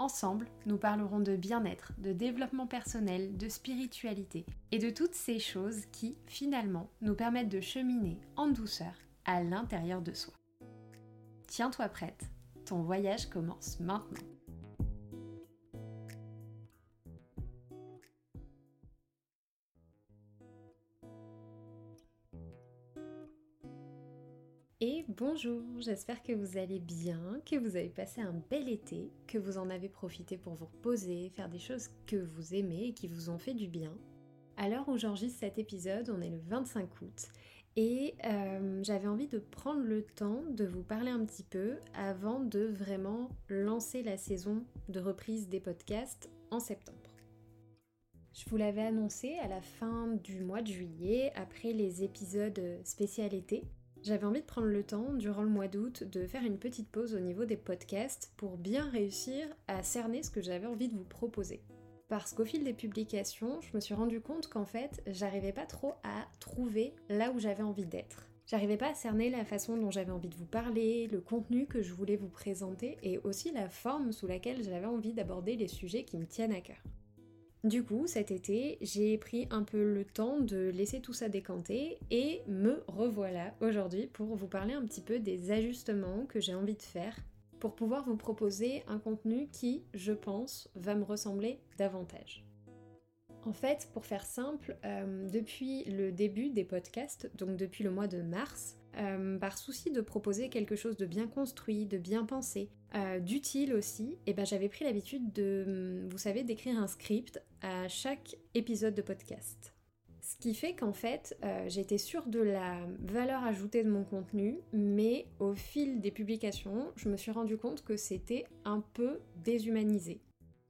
Ensemble, nous parlerons de bien-être, de développement personnel, de spiritualité et de toutes ces choses qui, finalement, nous permettent de cheminer en douceur à l'intérieur de soi. Tiens-toi prête, ton voyage commence maintenant. Bonjour, j'espère que vous allez bien, que vous avez passé un bel été, que vous en avez profité pour vous reposer, faire des choses que vous aimez et qui vous ont fait du bien. À l'heure où j'enregistre cet épisode, on est le 25 août et euh, j'avais envie de prendre le temps de vous parler un petit peu avant de vraiment lancer la saison de reprise des podcasts en septembre. Je vous l'avais annoncé à la fin du mois de juillet, après les épisodes spécial été, j'avais envie de prendre le temps, durant le mois d'août, de faire une petite pause au niveau des podcasts pour bien réussir à cerner ce que j'avais envie de vous proposer. Parce qu'au fil des publications, je me suis rendu compte qu'en fait, j'arrivais pas trop à trouver là où j'avais envie d'être. J'arrivais pas à cerner la façon dont j'avais envie de vous parler, le contenu que je voulais vous présenter et aussi la forme sous laquelle j'avais envie d'aborder les sujets qui me tiennent à cœur. Du coup, cet été, j'ai pris un peu le temps de laisser tout ça décanter et me revoilà aujourd'hui pour vous parler un petit peu des ajustements que j'ai envie de faire pour pouvoir vous proposer un contenu qui, je pense, va me ressembler davantage. En fait, pour faire simple, euh, depuis le début des podcasts, donc depuis le mois de mars, euh, par souci de proposer quelque chose de bien construit, de bien pensé, euh, d'utile aussi, et eh ben j'avais pris l'habitude de, vous savez, d'écrire un script à chaque épisode de podcast. Ce qui fait qu'en fait, euh, j'étais sûre de la valeur ajoutée de mon contenu, mais au fil des publications, je me suis rendu compte que c'était un peu déshumanisé.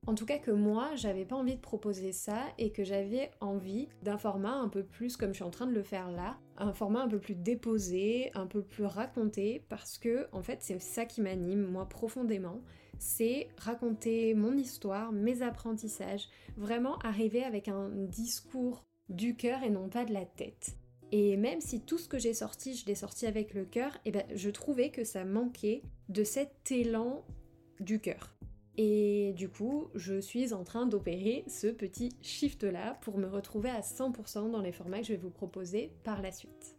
En tout cas que moi, j'avais pas envie de proposer ça et que j'avais envie d'un format un peu plus comme je suis en train de le faire là, un format un peu plus déposé, un peu plus raconté parce que en fait, c'est ça qui m'anime moi profondément, c'est raconter mon histoire, mes apprentissages, vraiment arriver avec un discours du cœur et non pas de la tête. Et même si tout ce que j'ai sorti, je l'ai sorti avec le cœur, et eh ben je trouvais que ça manquait de cet élan du cœur. Et du coup, je suis en train d'opérer ce petit shift-là pour me retrouver à 100% dans les formats que je vais vous proposer par la suite.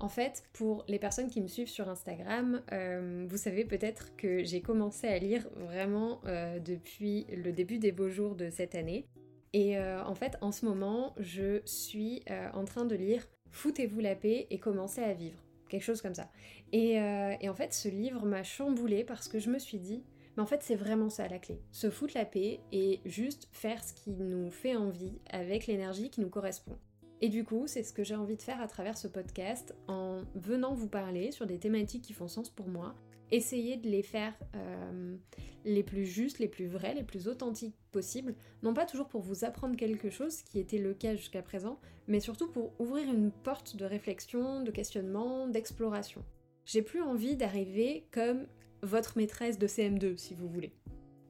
En fait, pour les personnes qui me suivent sur Instagram, euh, vous savez peut-être que j'ai commencé à lire vraiment euh, depuis le début des beaux jours de cette année. Et euh, en fait, en ce moment, je suis en train de lire Foutez-vous la paix et commencez à vivre. Quelque chose comme ça. et en fait, ce livre m'a chamboulé parce que je me suis dit, mais en fait, c'est vraiment ça la clé. Se foutre la paix et juste faire ce qui nous fait envie avec l'énergie qui nous correspond. Et du coup, c'est ce que j'ai envie de faire à travers ce podcast en venant vous parler sur des thématiques qui font sens pour moi. Essayer de les faire euh, les plus justes, les plus vrais, les plus authentiques possibles. Non pas toujours pour vous apprendre quelque chose, qui était le cas jusqu'à présent, mais surtout pour ouvrir une porte de réflexion, de questionnement, d'exploration. J'ai plus envie d'arriver comme votre maîtresse de CM2 si vous voulez.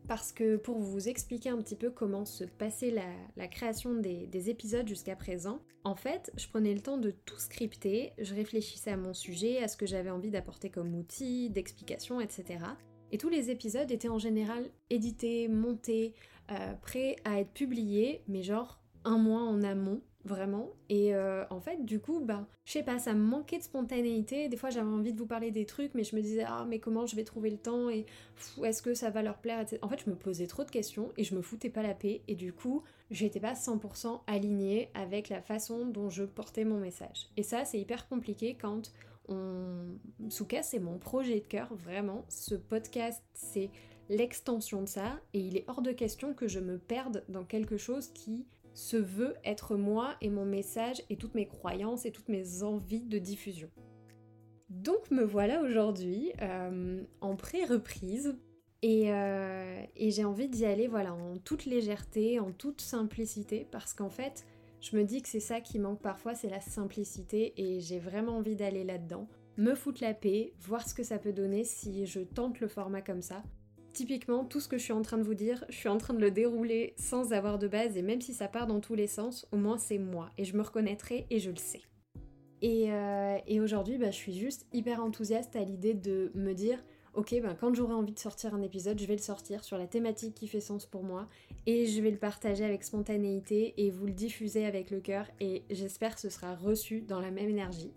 Parce que pour vous expliquer un petit peu comment se passait la, création des, des épisodes jusqu'à présent, en fait, je prenais le temps de tout scripter, je réfléchissais à mon sujet, à ce que j'avais envie d'apporter comme outil, d'explication, etc. Et tous les épisodes étaient en général édités, montés, euh, prêts à être publiés, mais genre un mois en amont vraiment. Et euh, en fait, du coup, bah, je sais pas, ça me manquait de spontanéité. Des fois, j'avais envie de vous parler des trucs, mais je me disais, ah, mais comment je vais trouver le temps et est-ce que ça va leur plaire En fait, je me posais trop de questions et je me foutais pas la paix. Et du coup, j'étais pas 100% alignée avec la façon dont je portais mon message. Et ça, c'est hyper compliqué quand on. Souka, c'est mon projet de cœur, vraiment. Ce podcast, c'est l'extension de ça, et il est hors de question que je me perde dans quelque chose qui se veut être moi et mon message et toutes mes croyances et toutes mes envies de diffusion. Donc me voilà aujourd'hui euh, en pré-reprise euh, et, j'ai envie d'y aller voilà en toute légèreté, en toute simplicité parce qu'en fait Je me dis que c'est ça qui manque parfois, c'est la simplicité et j'ai vraiment envie d'aller là-dedans. Me foutre la paix, voir ce que ça peut donner si je tente le format comme ça. Typiquement, tout ce que je suis en train de vous dire, je suis en train de le dérouler sans avoir de base et même si ça part dans tous les sens, au moins c'est moi et je me reconnaîtrai et je le sais. Et, euh, aujourd'hui, bah, je suis juste hyper enthousiaste à l'idée de me dire, ok, ben, quand j'aurai envie de sortir un épisode, je vais le sortir sur la thématique qui fait sens pour moi et je vais le partager avec spontanéité et vous le diffuser avec le cœur et j'espère que ce sera reçu dans la même énergie.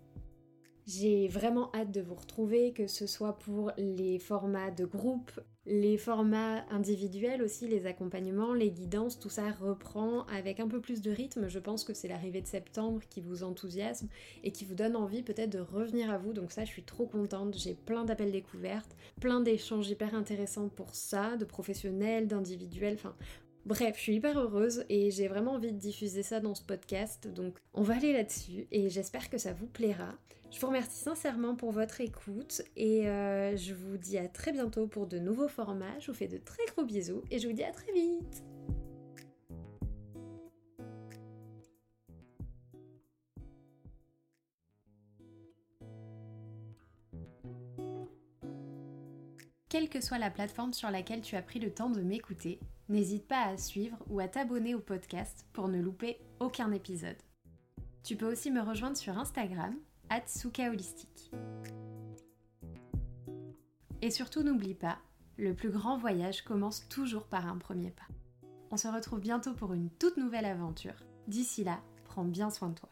J'ai vraiment hâte de vous retrouver, que ce soit pour les formats de groupe, les formats individuels aussi, les accompagnements, les guidances, tout ça reprend avec un peu plus de rythme. Je pense que c'est l'arrivée de septembre qui vous enthousiasme et qui vous donne envie peut-être de revenir à vous. Donc ça, je suis trop contente. J'ai plein d'appels découvertes, plein d'échanges hyper intéressants pour ça, de professionnels, d'individuels. Enfin, Bref, je suis hyper heureuse et j'ai vraiment envie de diffuser ça dans ce podcast, donc on va aller là-dessus et j'espère que ça vous plaira. Je vous remercie sincèrement pour votre écoute et euh, je vous dis à très bientôt pour de nouveaux formats. Je vous fais de très gros bisous et je vous dis à très vite. Quelle que soit la plateforme sur laquelle tu as pris le temps de m'écouter, n'hésite pas à suivre ou à t'abonner au podcast pour ne louper aucun épisode. Tu peux aussi me rejoindre sur Instagram, Holistique. Et surtout n'oublie pas, le plus grand voyage commence toujours par un premier pas. On se retrouve bientôt pour une toute nouvelle aventure. D'ici là, prends bien soin de toi.